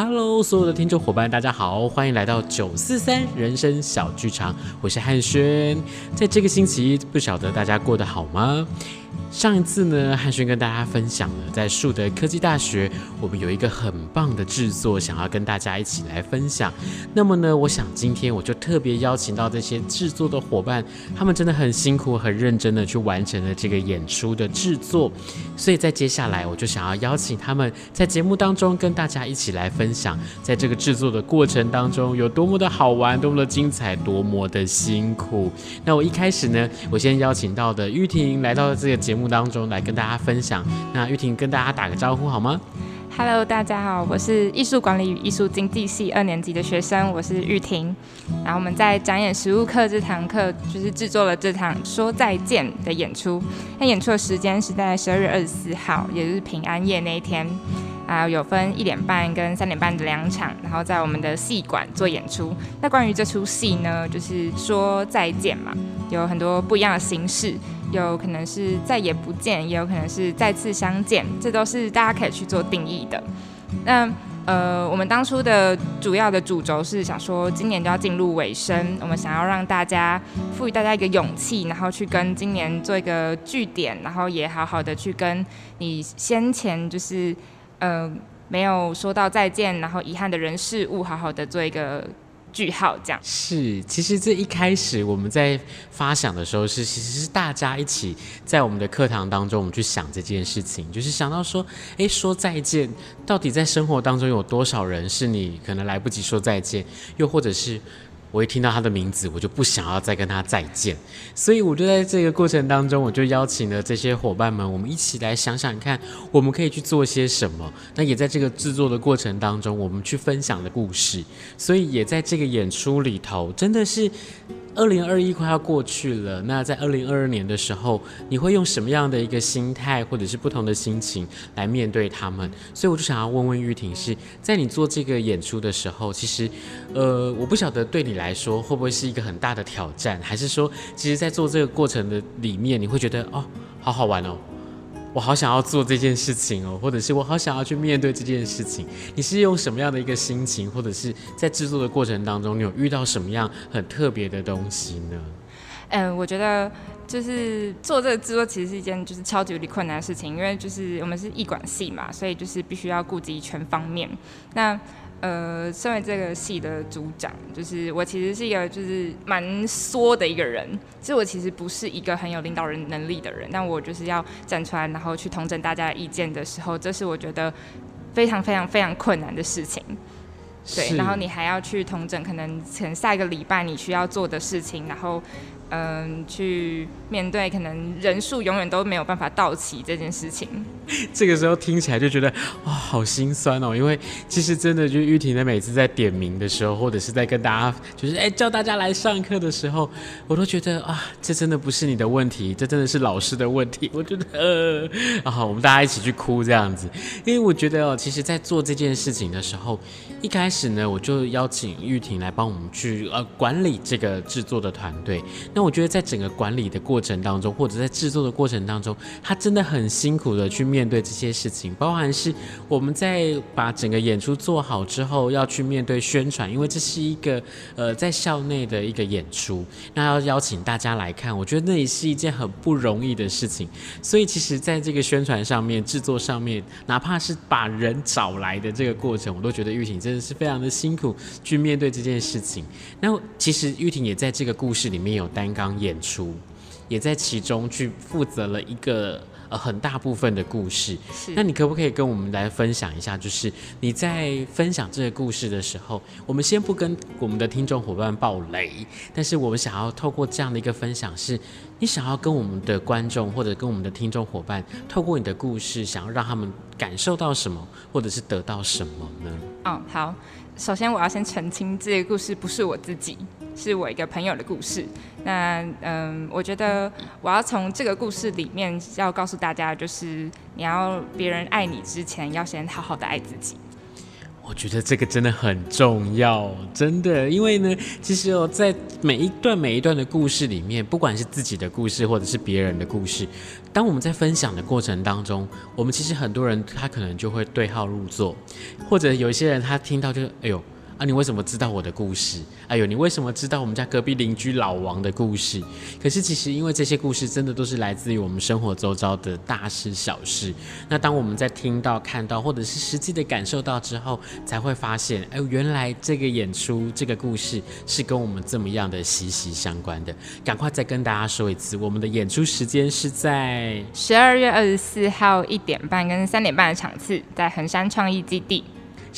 Hello，所有的听众伙伴，大家好，欢迎来到九四三人生小剧场，我是汉轩。在这个星期，不晓得大家过得好吗？上一次呢，汉轩跟大家分享了在树德科技大学，我们有一个很棒的制作，想要跟大家一起来分享。那么呢，我想今天我就特别邀请到这些制作的伙伴，他们真的很辛苦、很认真的去完成了这个演出的制作。所以在接下来，我就想要邀请他们在节目当中跟大家一起来分享，在这个制作的过程当中有多么的好玩、多么的精彩、多么的辛苦。那我一开始呢，我先邀请到的玉婷来到了这个节目。目当中来跟大家分享，那玉婷跟大家打个招呼好吗？Hello，大家好，我是艺术管理与艺术经济系二年级的学生，我是玉婷。然后我们在展演实物课这堂课，就是制作了这场说再见的演出。那演出的时间是在十二月二十四号，也就是平安夜那一天。啊，有分一点半跟三点半的两场，然后在我们的戏馆做演出。那关于这出戏呢，就是说再见嘛，有很多不一样的形式，有可能是再也不见，也有可能是再次相见，这都是大家可以去做定义的。那呃，我们当初的主要的主轴是想说，今年就要进入尾声，我们想要让大家赋予大家一个勇气，然后去跟今年做一个句点，然后也好好的去跟你先前就是。呃，没有说到再见，然后遗憾的人事物，好好的做一个句号，这样。是，其实这一开始我们在发想的时候是，其实是大家一起在我们的课堂当中，我们去想这件事情，就是想到说，哎，说再见，到底在生活当中有多少人是你可能来不及说再见，又或者是。我一听到他的名字，我就不想要再跟他再见，所以我就在这个过程当中，我就邀请了这些伙伴们，我们一起来想想看，我们可以去做些什么。那也在这个制作的过程当中，我们去分享的故事，所以也在这个演出里头，真的是。二零二一快要过去了，那在二零二二年的时候，你会用什么样的一个心态，或者是不同的心情来面对他们？所以我就想要问问玉婷，是在你做这个演出的时候，其实，呃，我不晓得对你来说会不会是一个很大的挑战，还是说，其实，在做这个过程的里面，你会觉得哦，好好玩哦。我好想要做这件事情哦，或者是我好想要去面对这件事情。你是用什么样的一个心情，或者是在制作的过程当中，你有遇到什么样很特别的东西呢？嗯，我觉得就是做这个制作其实是一件就是超级无敌困难的事情，因为就是我们是艺管系嘛，所以就是必须要顾及全方面。那呃，身为这个系的组长，就是我其实是一个就是蛮缩的一个人。其实我其实不是一个很有领导人能力的人，但我就是要站出来，然后去统整大家的意见的时候，这是我觉得非常非常非常困难的事情。对，然后你还要去统整，可能可能下一个礼拜你需要做的事情，然后。嗯，去面对可能人数永远都没有办法到齐这件事情。这个时候听起来就觉得哇，好心酸哦。因为其实真的，就玉婷的每次在点名的时候，或者是在跟大家就是哎叫大家来上课的时候，我都觉得啊，这真的不是你的问题，这真的是老师的问题。我觉得呃，啊，我们大家一起去哭这样子。因为我觉得哦，其实，在做这件事情的时候，一开始呢，我就邀请玉婷来帮我们去呃管理这个制作的团队。那我觉得在整个管理的过程当中，或者在制作的过程当中，他真的很辛苦的去面对这些事情，包含是我们在把整个演出做好之后，要去面对宣传，因为这是一个呃在校内的一个演出，那要邀请大家来看，我觉得那也是一件很不容易的事情。所以其实在这个宣传上面、制作上面，哪怕是把人找来的这个过程，我都觉得玉婷真的是非常的辛苦去面对这件事情。那其实玉婷也在这个故事里面有担。刚演出，也在其中去负责了一个呃很大部分的故事。是，那你可不可以跟我们来分享一下？就是你在分享这个故事的时候，我们先不跟我们的听众伙伴爆雷，但是我们想要透过这样的一个分享，是你想要跟我们的观众或者跟我们的听众伙伴，透过你的故事，想要让他们感受到什么，或者是得到什么呢？哦，好，首先我要先澄清，这个故事不是我自己。是我一个朋友的故事。那嗯，我觉得我要从这个故事里面要告诉大家，就是你要别人爱你之前，要先好好的爱自己。我觉得这个真的很重要，真的，因为呢，其实哦，在每一段每一段的故事里面，不管是自己的故事或者是别人的故事，当我们在分享的过程当中，我们其实很多人他可能就会对号入座，或者有一些人他听到就哎呦。啊，你为什么知道我的故事？哎呦，你为什么知道我们家隔壁邻居老王的故事？可是其实，因为这些故事真的都是来自于我们生活周遭的大事小事。那当我们在听到、看到，或者是实际的感受到之后，才会发现，哎，原来这个演出、这个故事是跟我们这么样的息息相关的。赶快再跟大家说一次，我们的演出时间是在十二月二十四号一点半跟三点半的场次，在横山创意基地。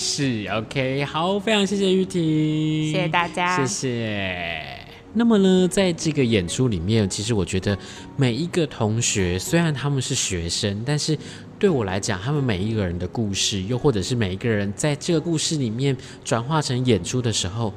是 OK，好，非常谢谢玉婷，谢谢大家，谢谢。那么呢，在这个演出里面，其实我觉得每一个同学，虽然他们是学生，但是对我来讲，他们每一个人的故事，又或者是每一个人在这个故事里面转化成演出的时候。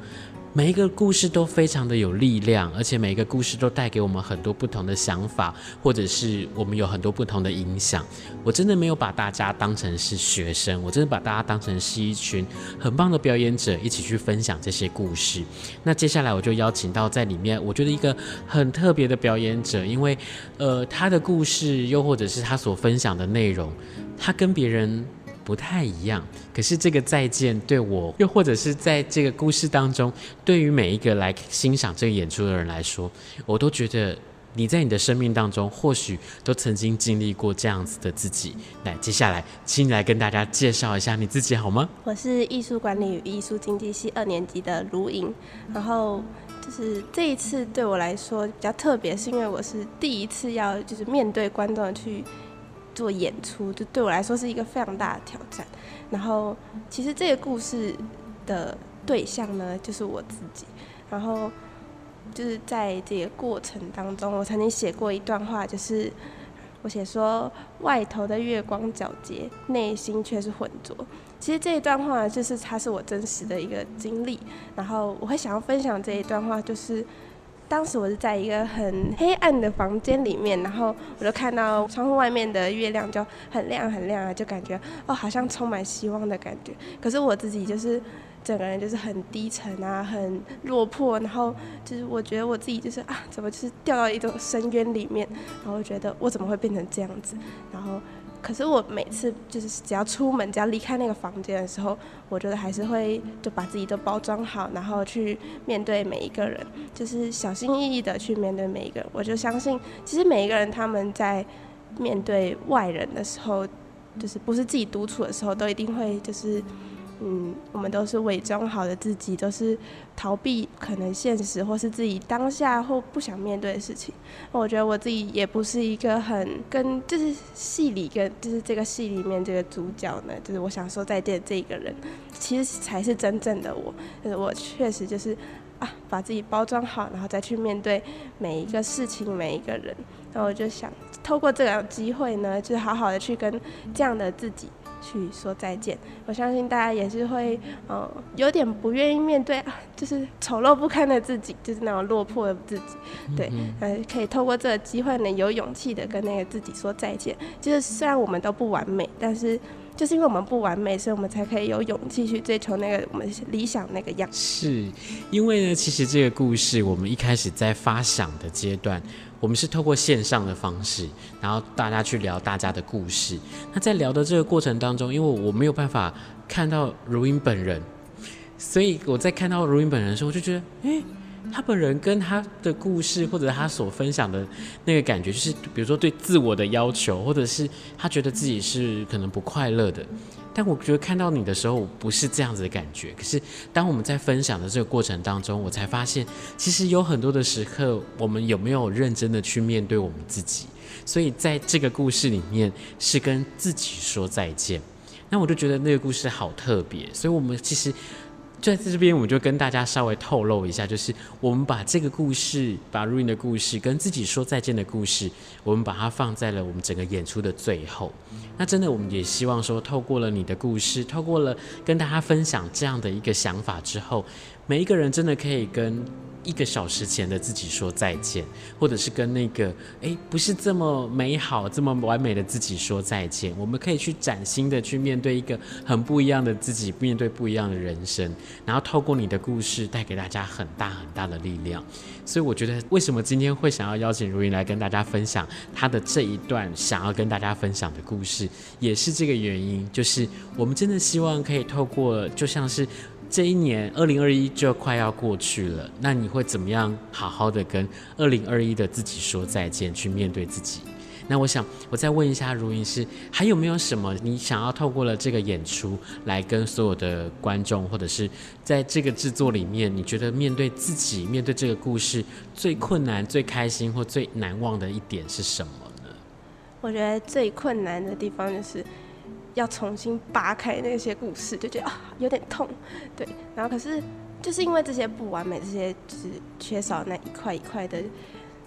每一个故事都非常的有力量，而且每一个故事都带给我们很多不同的想法，或者是我们有很多不同的影响。我真的没有把大家当成是学生，我真的把大家当成是一群很棒的表演者，一起去分享这些故事。那接下来我就邀请到在里面，我觉得一个很特别的表演者，因为呃他的故事，又或者是他所分享的内容，他跟别人。不太一样，可是这个再见对我，又或者是在这个故事当中，对于每一个来欣赏这个演出的人来说，我都觉得你在你的生命当中，或许都曾经经历过这样子的自己。来，接下来请你来跟大家介绍一下你自己好吗？我是艺术管理与艺术经济系二年级的卢颖，然后就是这一次对我来说比较特别，是因为我是第一次要就是面对观众去。做演出，就对我来说是一个非常大的挑战。然后，其实这个故事的对象呢，就是我自己。然后，就是在这个过程当中，我曾经写过一段话，就是我写说：“外头的月光皎洁，内心却是浑浊。”其实这一段话，就是它是我真实的一个经历。然后，我会想要分享这一段话，就是。当时我是在一个很黑暗的房间里面，然后我就看到窗户外面的月亮就很亮很亮啊，就感觉哦，好像充满希望的感觉。可是我自己就是整个人就是很低沉啊，很落魄，然后就是我觉得我自己就是啊，怎么就是掉到一种深渊里面，然后觉得我怎么会变成这样子，然后。可是我每次就是只要出门，只要离开那个房间的时候，我觉得还是会就把自己都包装好，然后去面对每一个人，就是小心翼翼的去面对每一个人。我就相信，其实每一个人他们在面对外人的时候，就是不是自己独处的时候，都一定会就是。嗯，我们都是伪装好的自己，都是逃避可能现实或是自己当下或不想面对的事情。我觉得我自己也不是一个很跟，就是戏里跟就是这个戏里面这个主角呢，就是我想说再见这个人，其实才是真正的我。就是我确实就是啊，把自己包装好，然后再去面对每一个事情、每一个人。然后我就想透过这个机会呢，就好好的去跟这样的自己。去说再见，我相信大家也是会，呃，有点不愿意面对啊，就是丑陋不堪的自己，就是那种落魄的自己，对，呃，可以透过这个机会呢，有勇气的跟那个自己说再见。就是虽然我们都不完美，但是就是因为我们不完美，所以我们才可以有勇气去追求那个我们理想那个样子。是因为呢，其实这个故事我们一开始在发想的阶段。我们是透过线上的方式，然后大家去聊大家的故事。那在聊的这个过程当中，因为我没有办法看到如英本人，所以我在看到如英本人的时候，我就觉得，诶，他本人跟他的故事，或者他所分享的那个感觉，就是比如说对自我的要求，或者是他觉得自己是可能不快乐的。但我觉得看到你的时候，我不是这样子的感觉。可是当我们在分享的这个过程当中，我才发现，其实有很多的时刻，我们有没有认真的去面对我们自己？所以在这个故事里面，是跟自己说再见。那我就觉得那个故事好特别。所以我们其实。在这边，我们就跟大家稍微透露一下，就是我们把这个故事，把如莹的故事跟自己说再见的故事，我们把它放在了我们整个演出的最后。那真的，我们也希望说，透过了你的故事，透过了跟大家分享这样的一个想法之后，每一个人真的可以跟。一个小时前的自己说再见，或者是跟那个诶不是这么美好、这么完美的自己说再见。我们可以去崭新的去面对一个很不一样的自己，面对不一样的人生，然后透过你的故事带给大家很大很大的力量。所以我觉得，为什么今天会想要邀请如云来跟大家分享他的这一段想要跟大家分享的故事，也是这个原因，就是我们真的希望可以透过，就像是。这一年，二零二一就快要过去了，那你会怎么样好好的跟二零二一的自己说再见，去面对自己？那我想，我再问一下如云是，还有没有什么你想要透过了这个演出来跟所有的观众，或者是在这个制作里面，你觉得面对自己，面对这个故事最困难、最开心或最难忘的一点是什么呢？我觉得最困难的地方就是。要重新扒开那些故事，就觉得啊有点痛，对。然后可是就是因为这些不完美，这些就是缺少那一块一块的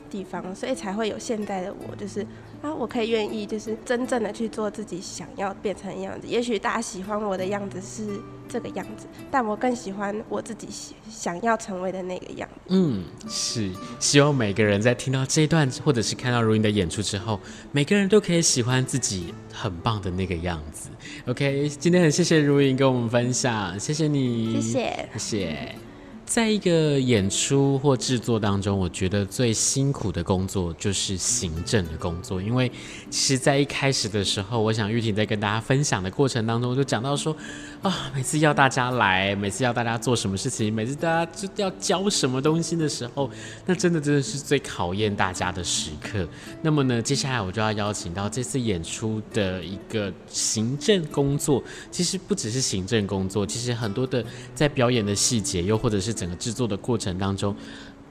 地方，所以才会有现在的我，就是啊我可以愿意就是真正的去做自己想要变成的样子。也许大家喜欢我的样子是。这个样子，但我更喜欢我自己想要成为的那个样子。嗯，是希望每个人在听到这一段，或者是看到如云的演出之后，每个人都可以喜欢自己很棒的那个样子。OK，今天很谢谢如云跟我们分享，谢谢你，谢谢，谢谢。在一个演出或制作当中，我觉得最辛苦的工作就是行政的工作，因为其实，在一开始的时候，我想玉婷在跟大家分享的过程当中，就讲到说，啊，每次要大家来，每次要大家做什么事情，每次大家就要交什么东西的时候，那真的真的是最考验大家的时刻。那么呢，接下来我就要邀请到这次演出的一个行政工作，其实不只是行政工作，其实很多的在表演的细节，又或者是整个制作的过程当中，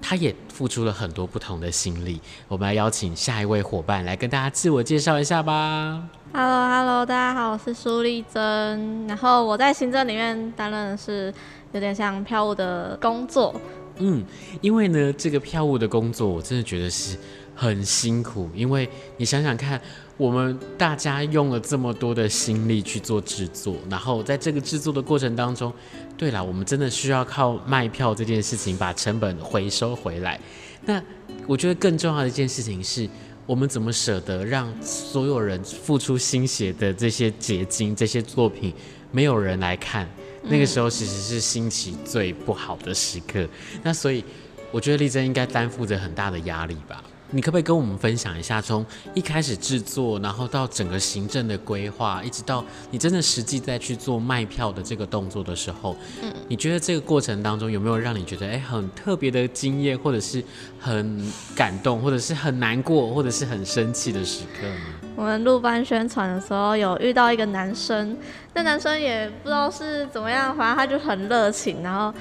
他也付出了很多不同的心力。我们来邀请下一位伙伴来跟大家自我介绍一下吧。Hello，Hello，大家好，我是苏丽珍。然后我在行政里面担任的是有点像票务的工作。嗯，因为呢，这个票务的工作我真的觉得是很辛苦，因为你想想看。我们大家用了这么多的心力去做制作，然后在这个制作的过程当中，对了，我们真的需要靠卖票这件事情把成本回收回来。那我觉得更重要的一件事情是，我们怎么舍得让所有人付出心血的这些结晶、这些作品没有人来看？那个时候其实是心情最不好的时刻。那所以，我觉得丽珍应该担负着很大的压力吧。你可不可以跟我们分享一下，从一开始制作，然后到整个行政的规划，一直到你真的实际在去做卖票的这个动作的时候，嗯，你觉得这个过程当中有没有让你觉得哎很特别的经验，或者是很感动，或者是很难过，或者是很生气的时刻呢？我们录班宣传的时候有遇到一个男生，那男生也不知道是怎么样，反正他就很热情，然后。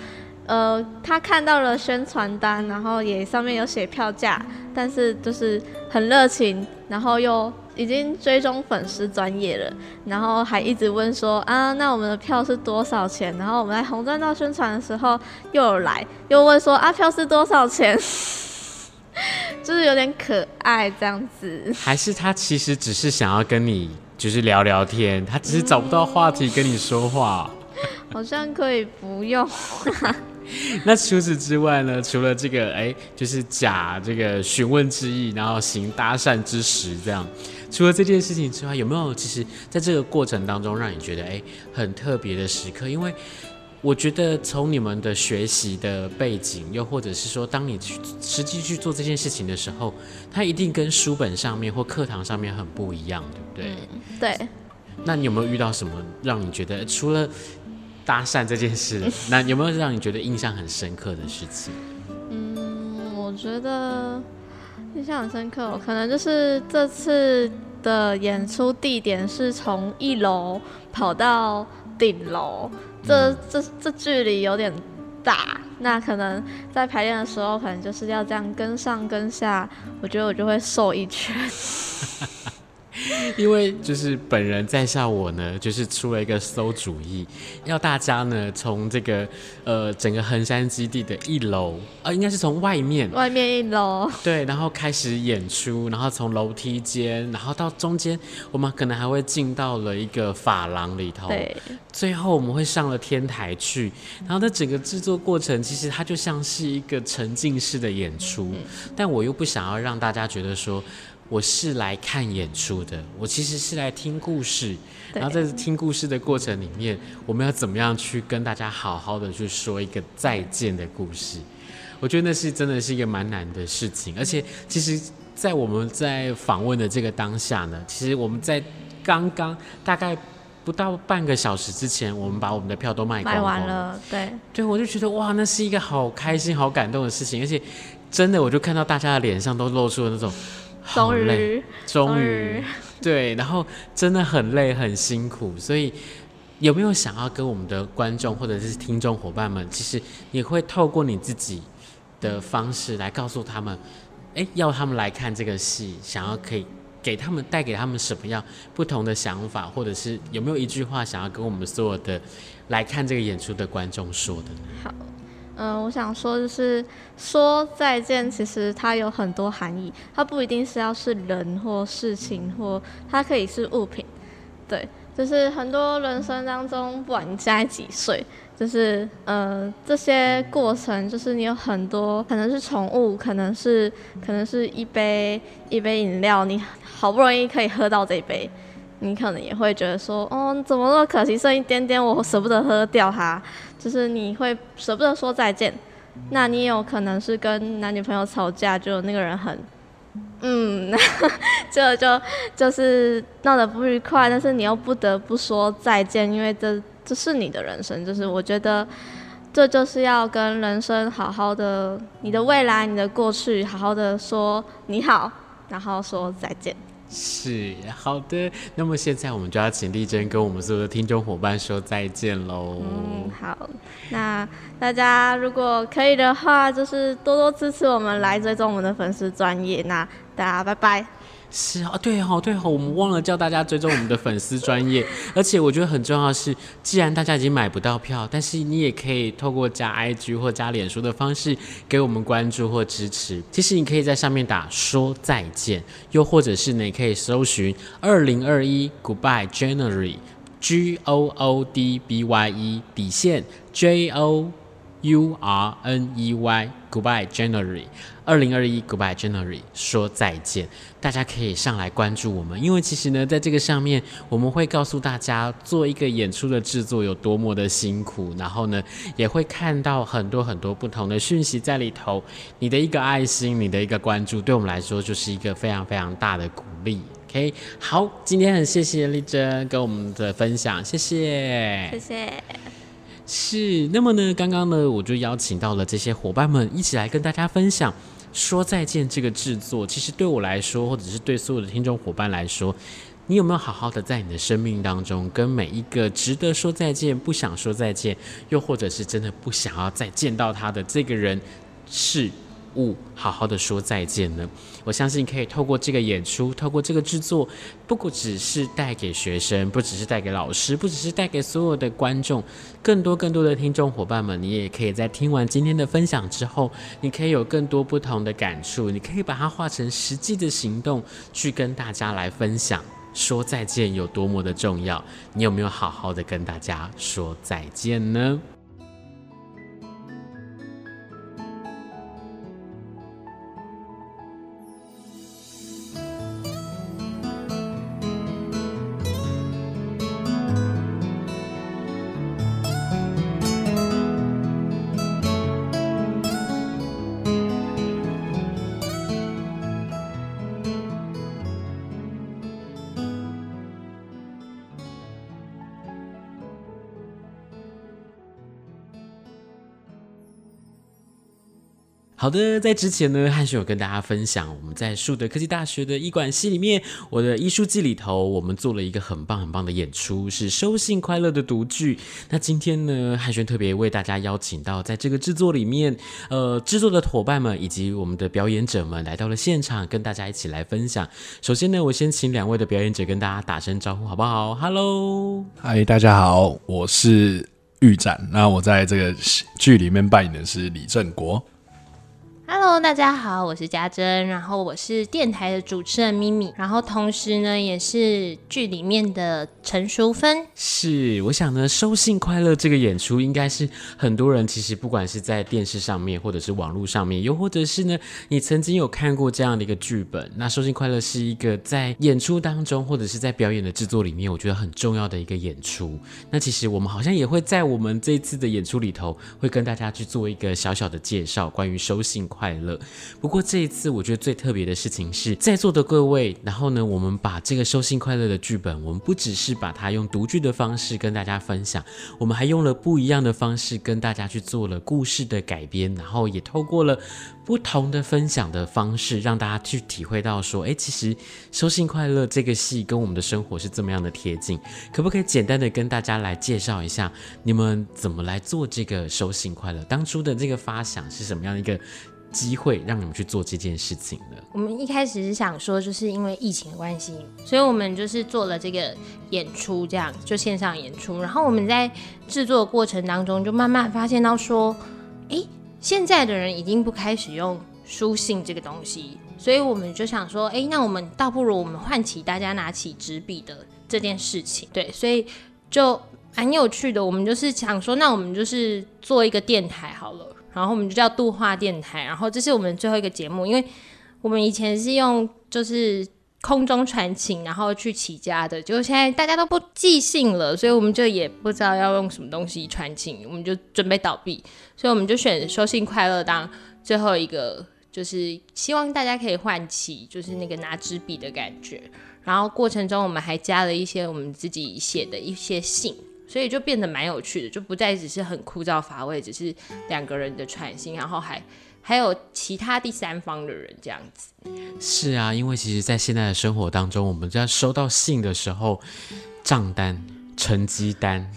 呃，他看到了宣传单，然后也上面有写票价，但是就是很热情，然后又已经追踪粉丝专业了，然后还一直问说啊，那我们的票是多少钱？然后我们在红砖道宣传的时候又有来又问说啊，票是多少钱？就是有点可爱这样子。还是他其实只是想要跟你就是聊聊天，他只是找不到话题跟你说话。好像可以不用。那除此之外呢？除了这个，哎、欸，就是假这个询问之意，然后行搭讪之实，这样。除了这件事情之外，有没有其实在这个过程当中，让你觉得哎、欸、很特别的时刻？因为我觉得从你们的学习的背景，又或者是说，当你去实际去做这件事情的时候，它一定跟书本上面或课堂上面很不一样，对不对？嗯、对。那你有没有遇到什么让你觉得、欸、除了搭讪这件事，那有没有让你觉得印象很深刻的事情？嗯，我觉得印象很深刻，可能就是这次的演出地点是从一楼跑到顶楼，这这这距离有点大，那可能在排练的时候，可能就是要这样跟上跟下，我觉得我就会瘦一圈。因为就是本人在下我呢，就是出了一个馊主意，要大家呢从这个呃整个横山基地的一楼，呃应该是从外面，外面一楼，对，然后开始演出，然后从楼梯间，然后到中间，我们可能还会进到了一个法廊里头，对，最后我们会上了天台去，然后在整个制作过程，其实它就像是一个沉浸式的演出，嗯、但我又不想要让大家觉得说。我是来看演出的，我其实是来听故事。然后在听故事的过程里面，我们要怎么样去跟大家好好的去说一个再见的故事？我觉得那是真的是一个蛮难的事情。而且，其实，在我们在访问的这个当下呢，其实我们在刚刚大概不到半个小时之前，我们把我们的票都卖光光卖完了。对，对，我就觉得哇，那是一个好开心、好感动的事情。而且，真的，我就看到大家的脸上都露出了那种。好累，终于，对，然后真的很累很辛苦，所以有没有想要跟我们的观众或者是听众伙伴们，其实你会透过你自己的方式来告诉他们，哎，要他们来看这个戏，想要可以给他们带给他们什么样不同的想法，或者是有没有一句话想要跟我们所有的来看这个演出的观众说的？好。嗯、我想说就是说再见，其实它有很多含义，它不一定是要是人或事情，或它可以是物品。对，就是很多人生当中，不管你现在几岁，就是呃这些过程，就是你有很多可能是宠物，可能是可能是一杯一杯饮料，你好不容易可以喝到这一杯，你可能也会觉得说，哦，怎么那么可惜，剩一点点，我舍不得喝掉它。就是你会舍不得说再见，那你有可能是跟男女朋友吵架，就那个人很，嗯，就就就是闹得不愉快，但是你又不得不说再见，因为这这是你的人生，就是我觉得这就是要跟人生好好的，你的未来、你的过去，好好的说你好，然后说再见。是好的，那么现在我们就要请丽珍跟我们所有的听众伙伴说再见喽。嗯，好，那大家如果可以的话，就是多多支持我们，来追踪我们的粉丝专业。那大家拜拜。是啊，对哦，对哦，我们忘了叫大家追踪我们的粉丝专业，而且我觉得很重要的是，既然大家已经买不到票，但是你也可以透过加 IG 或加脸书的方式给我们关注或支持。其实你可以在上面打说再见，又或者是你可以搜寻二零二一 Goodbye January，G O O D B Y E 底线 J O U R N E Y Goodbye January。二零二一，Goodbye January，说再见。大家可以上来关注我们，因为其实呢，在这个上面，我们会告诉大家做一个演出的制作有多么的辛苦，然后呢，也会看到很多很多不同的讯息在里头。你的一个爱心，你的一个关注，对我们来说就是一个非常非常大的鼓励。OK，好，今天很谢谢丽珍跟我们的分享，谢谢，谢谢。是，那么呢，刚刚呢，我就邀请到了这些伙伴们一起来跟大家分享。说再见这个制作，其实对我来说，或者是对所有的听众伙伴来说，你有没有好好的在你的生命当中，跟每一个值得说再见、不想说再见，又或者是真的不想要再见到他的这个人、是？物好好的说再见呢？我相信可以透过这个演出，透过这个制作，不过只是带给学生，不只是带给老师，不只是带给所有的观众，更多更多的听众伙伴们，你也可以在听完今天的分享之后，你可以有更多不同的感触，你可以把它化成实际的行动，去跟大家来分享，说再见有多么的重要。你有没有好好的跟大家说再见呢？好的，在之前呢，汉轩有跟大家分享，我们在树德科技大学的医管系里面，我的艺术季里头，我们做了一个很棒很棒的演出，是收信快乐的读剧。那今天呢，汉轩特别为大家邀请到，在这个制作里面，呃，制作的伙伴们以及我们的表演者们来到了现场，跟大家一起来分享。首先呢，我先请两位的表演者跟大家打声招呼，好不好？Hello，嗨，大家好，我是玉展，那我在这个剧里面扮演的是李正国。Hello，大家好，我是家珍，然后我是电台的主持人咪咪，然后同时呢也是剧里面的陈淑芬。是，我想呢，收信快乐这个演出应该是很多人其实不管是在电视上面，或者是网络上面，又或者是呢你曾经有看过这样的一个剧本。那收信快乐是一个在演出当中，或者是在表演的制作里面，我觉得很重要的一个演出。那其实我们好像也会在我们这次的演出里头，会跟大家去做一个小小的介绍，关于收信快乐。不过这一次，我觉得最特别的事情是在座的各位，然后呢，我们把这个收信快乐的剧本，我们不只是把它用读剧的方式跟大家分享，我们还用了不一样的方式跟大家去做了故事的改编，然后也透过了不同的分享的方式，让大家去体会到说，哎，其实收信快乐这个戏跟我们的生活是这么样的贴近。可不可以简单的跟大家来介绍一下，你们怎么来做这个收信快乐？当初的这个发想是什么样的一个？机会让你们去做这件事情的。我们一开始是想说，就是因为疫情的关系，所以我们就是做了这个演出，这样就线上演出。然后我们在制作过程当中，就慢慢发现到说，诶，现在的人已经不开始用书信这个东西，所以我们就想说，诶，那我们倒不如我们唤起大家拿起纸笔的这件事情。对，所以就蛮有趣的。我们就是想说，那我们就是做一个电台好了。然后我们就叫度化电台，然后这是我们最后一个节目，因为我们以前是用就是空中传情，然后去起家的，就现在大家都不寄信了，所以我们就也不知道要用什么东西传情，我们就准备倒闭，所以我们就选收信快乐当最后一个，就是希望大家可以唤起就是那个拿纸笔的感觉，然后过程中我们还加了一些我们自己写的一些信。所以就变得蛮有趣的，就不再只是很枯燥乏味，只是两个人的传信，然后还还有其他第三方的人这样子。是啊，因为其实，在现在的生活当中，我们在收到信的时候，账单、成绩单、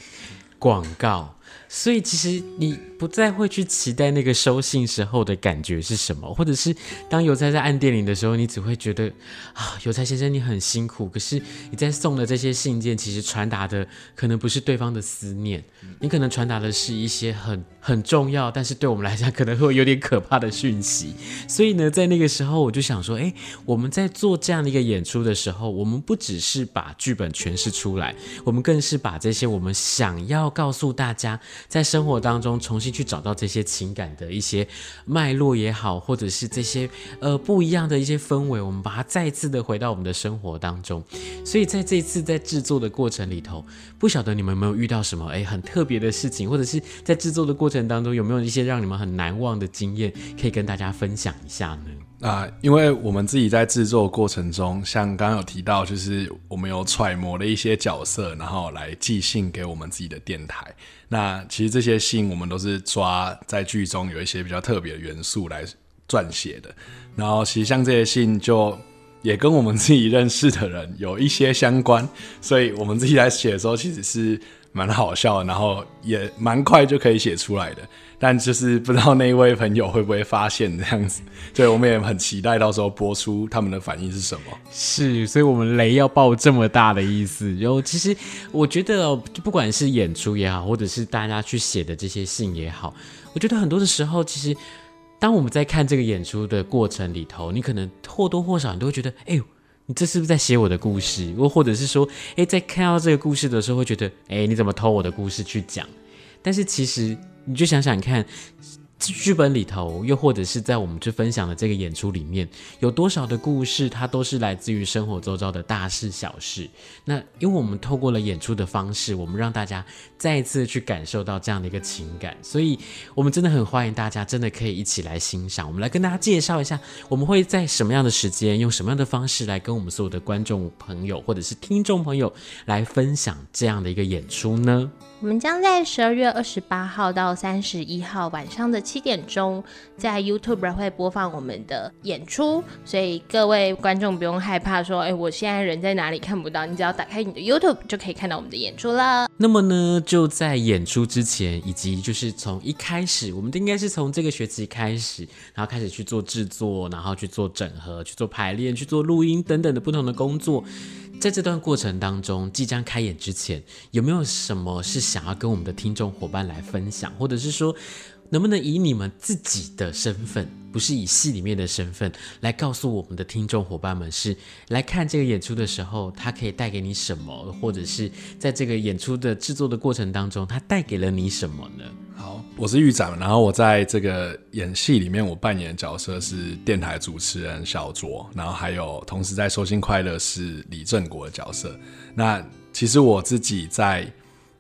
广告。所以其实你不再会去期待那个收信时候的感觉是什么，或者是当邮差在按电铃的时候，你只会觉得啊，邮差先生你很辛苦。可是你在送的这些信件，其实传达的可能不是对方的思念，你可能传达的是一些很很重要，但是对我们来讲可能会有点可怕的讯息。所以呢，在那个时候我就想说，哎，我们在做这样的一个演出的时候，我们不只是把剧本诠释出来，我们更是把这些我们想要告诉大家。在生活当中重新去找到这些情感的一些脉络也好，或者是这些呃不一样的一些氛围，我们把它再次的回到我们的生活当中。所以在这次在制作的过程里头，不晓得你们有没有遇到什么诶很特别的事情，或者是在制作的过程当中有没有一些让你们很难忘的经验，可以跟大家分享一下呢？啊、因为我们自己在制作过程中，像刚刚有提到，就是我们有揣摩了一些角色，然后来寄信给我们自己的电台。那其实这些信我们都是抓在剧中有一些比较特别的元素来撰写的。然后其实像这些信，就也跟我们自己认识的人有一些相关，所以我们自己来写的时候，其实是蛮好笑，然后也蛮快就可以写出来的。但就是不知道那一位朋友会不会发现这样子，对，我们也很期待到时候播出他们的反应是什么。是，所以我们雷要爆这么大的意思。然后其实我觉得，不管是演出也好，或者是大家去写的这些信也好，我觉得很多的时候，其实当我们在看这个演出的过程里头，你可能或多或少你都会觉得，哎呦，你这是不是在写我的故事？或或者是说，哎，在看到这个故事的时候，会觉得，哎，你怎么偷我的故事去讲？但是其实。你就想想看，剧本里头，又或者是在我们去分享的这个演出里面，有多少的故事，它都是来自于生活周遭的大事小事。那因为我们透过了演出的方式，我们让大家再一次去感受到这样的一个情感，所以我们真的很欢迎大家，真的可以一起来欣赏。我们来跟大家介绍一下，我们会在什么样的时间，用什么样的方式来跟我们所有的观众朋友或者是听众朋友来分享这样的一个演出呢？我们将在十二月二十八号到三十一号晚上的七点钟，在 YouTube 会播放我们的演出，所以各位观众不用害怕说，哎，我现在人在哪里看不到，你只要打开你的 YouTube 就可以看到我们的演出了。那么呢，就在演出之前，以及就是从一开始，我们应该是从这个学期开始，然后开始去做制作，然后去做整合，去做排练，去做录音等等的不同的工作。在这段过程当中，即将开演之前，有没有什么是想要跟我们的听众伙伴来分享，或者是说，能不能以你们自己的身份，不是以戏里面的身份，来告诉我们的听众伙伴们，是来看这个演出的时候，它可以带给你什么，或者是在这个演出的制作的过程当中，它带给了你什么呢？好，我是玉展，然后我在这个演戏里面，我扮演的角色是电台主持人小卓，然后还有同时在收心快乐是李正国的角色。那其实我自己在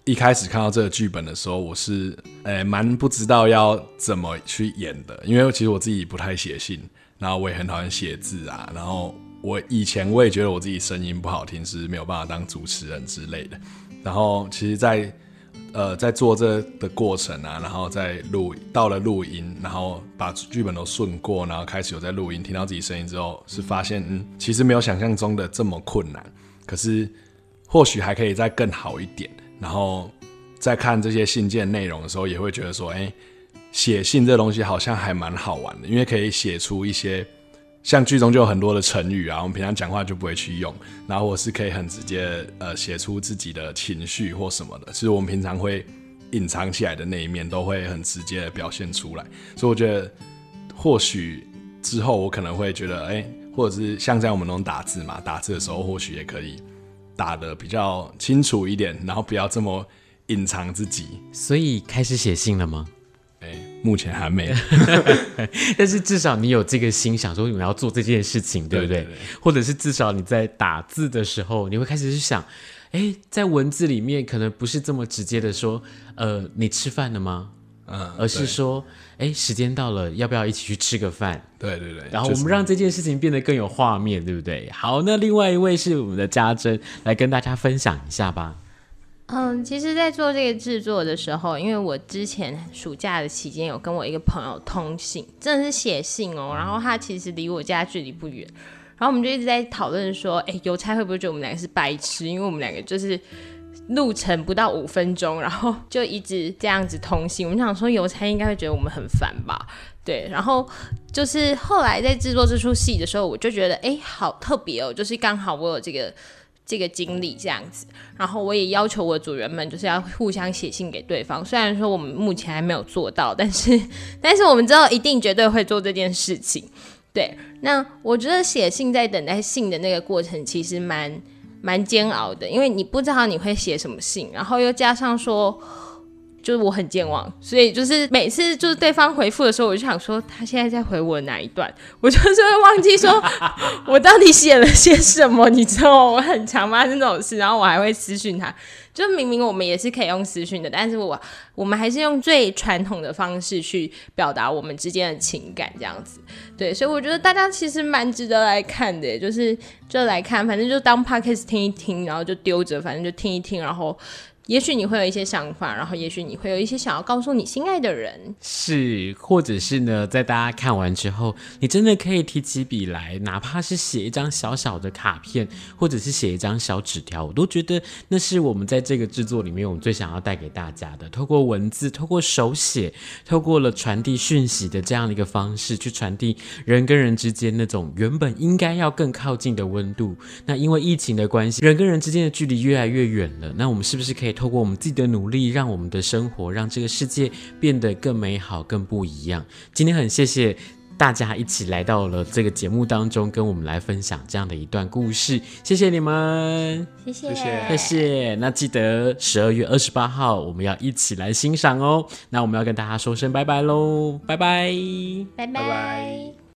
一开始看到这个剧本的时候，我是诶蛮不知道要怎么去演的，因为其实我自己不太写信，然后我也很讨厌写字啊，然后我以前我也觉得我自己声音不好听，是没有办法当主持人之类的。然后其实，在呃，在做这的过程啊，然后在录到了录音，然后把剧本都顺过，然后开始有在录音，听到自己声音之后，是发现嗯，其实没有想象中的这么困难，可是或许还可以再更好一点。然后在看这些信件内容的时候，也会觉得说，哎，写信这东西好像还蛮好玩的，因为可以写出一些。像剧中就有很多的成语啊，我们平常讲话就不会去用，然后我是可以很直接呃写出自己的情绪或什么的，其实我们平常会隐藏起来的那一面都会很直接的表现出来，所以我觉得或许之后我可能会觉得，哎、或者是像在我们那种打字嘛，打字的时候或许也可以打得比较清楚一点，然后不要这么隐藏自己。所以开始写信了吗？哎目前还没，但是至少你有这个心，想说你要做这件事情，对不对？对对对，或者是至少你在打字的时候，你会开始去想，哎，在文字里面可能不是这么直接的说，呃，你吃饭了吗？嗯，而是说，哎，时间到了，要不要一起去吃个饭？对对对。然后我们让这件事情变得更有画面，对不对？好，那另外一位是我们的家珍，来跟大家分享一下吧。嗯，其实，在做这个制作的时候，因为我之前暑假的期间有跟我一个朋友通信，真的是写信哦。然后他其实离我家距离不远，然后我们就一直在讨论说，哎，邮差会不会觉得我们两个是白痴？因为我们两个就是路程不到五分钟，然后就一直这样子通信。我们想说，邮差应该会觉得我们很烦吧？对。然后就是后来在制作这出戏的时候，我就觉得，哎，好特别哦，就是刚好我有这个。这个经历这样子，然后我也要求我的组员们就是要互相写信给对方。虽然说我们目前还没有做到，但是 但是我们之后一定绝对会做这件事情。对，那我觉得写信在等待信的那个过程其实蛮蛮煎熬的，因为你不知道你会写什么信，然后又加上说。就是我很健忘，所以就是每次就是对方回复的时候，我就想说他现在在回我哪一段，我就是会忘记说 我到底写了些什么，你知道吗？我很常发生这种事，然后我还会私讯他，就明明我们也是可以用私讯的，但是我我们还是用最传统的方式去表达我们之间的情感，这样子。对，所以我觉得大家其实蛮值得来看的，就是就来看，反正就当 podcast 听一听，然后就丢着，反正就听一听，然后。也许你会有一些想法，然后也许你会有一些想要告诉你心爱的人，是，或者是呢，在大家看完之后，你真的可以提起笔来，哪怕是写一张小小的卡片，或者是写一张小纸条，我都觉得那是我们在这个制作里面，我们最想要带给大家的。透过文字，透过手写，透过了传递讯息的这样的一个方式，去传递人跟人之间那种原本应该要更靠近的温度。那因为疫情的关系，人跟人之间的距离越来越远了，那我们是不是可以？透过我们自己的努力，让我们的生活，让这个世界变得更美好、更不一样。今天很谢谢大家一起来到了这个节目当中，跟我们来分享这样的一段故事。谢谢你们，谢谢，谢谢。那记得十二月二十八号我们要一起来欣赏哦。那我们要跟大家说声拜拜喽，拜拜，拜拜。拜拜。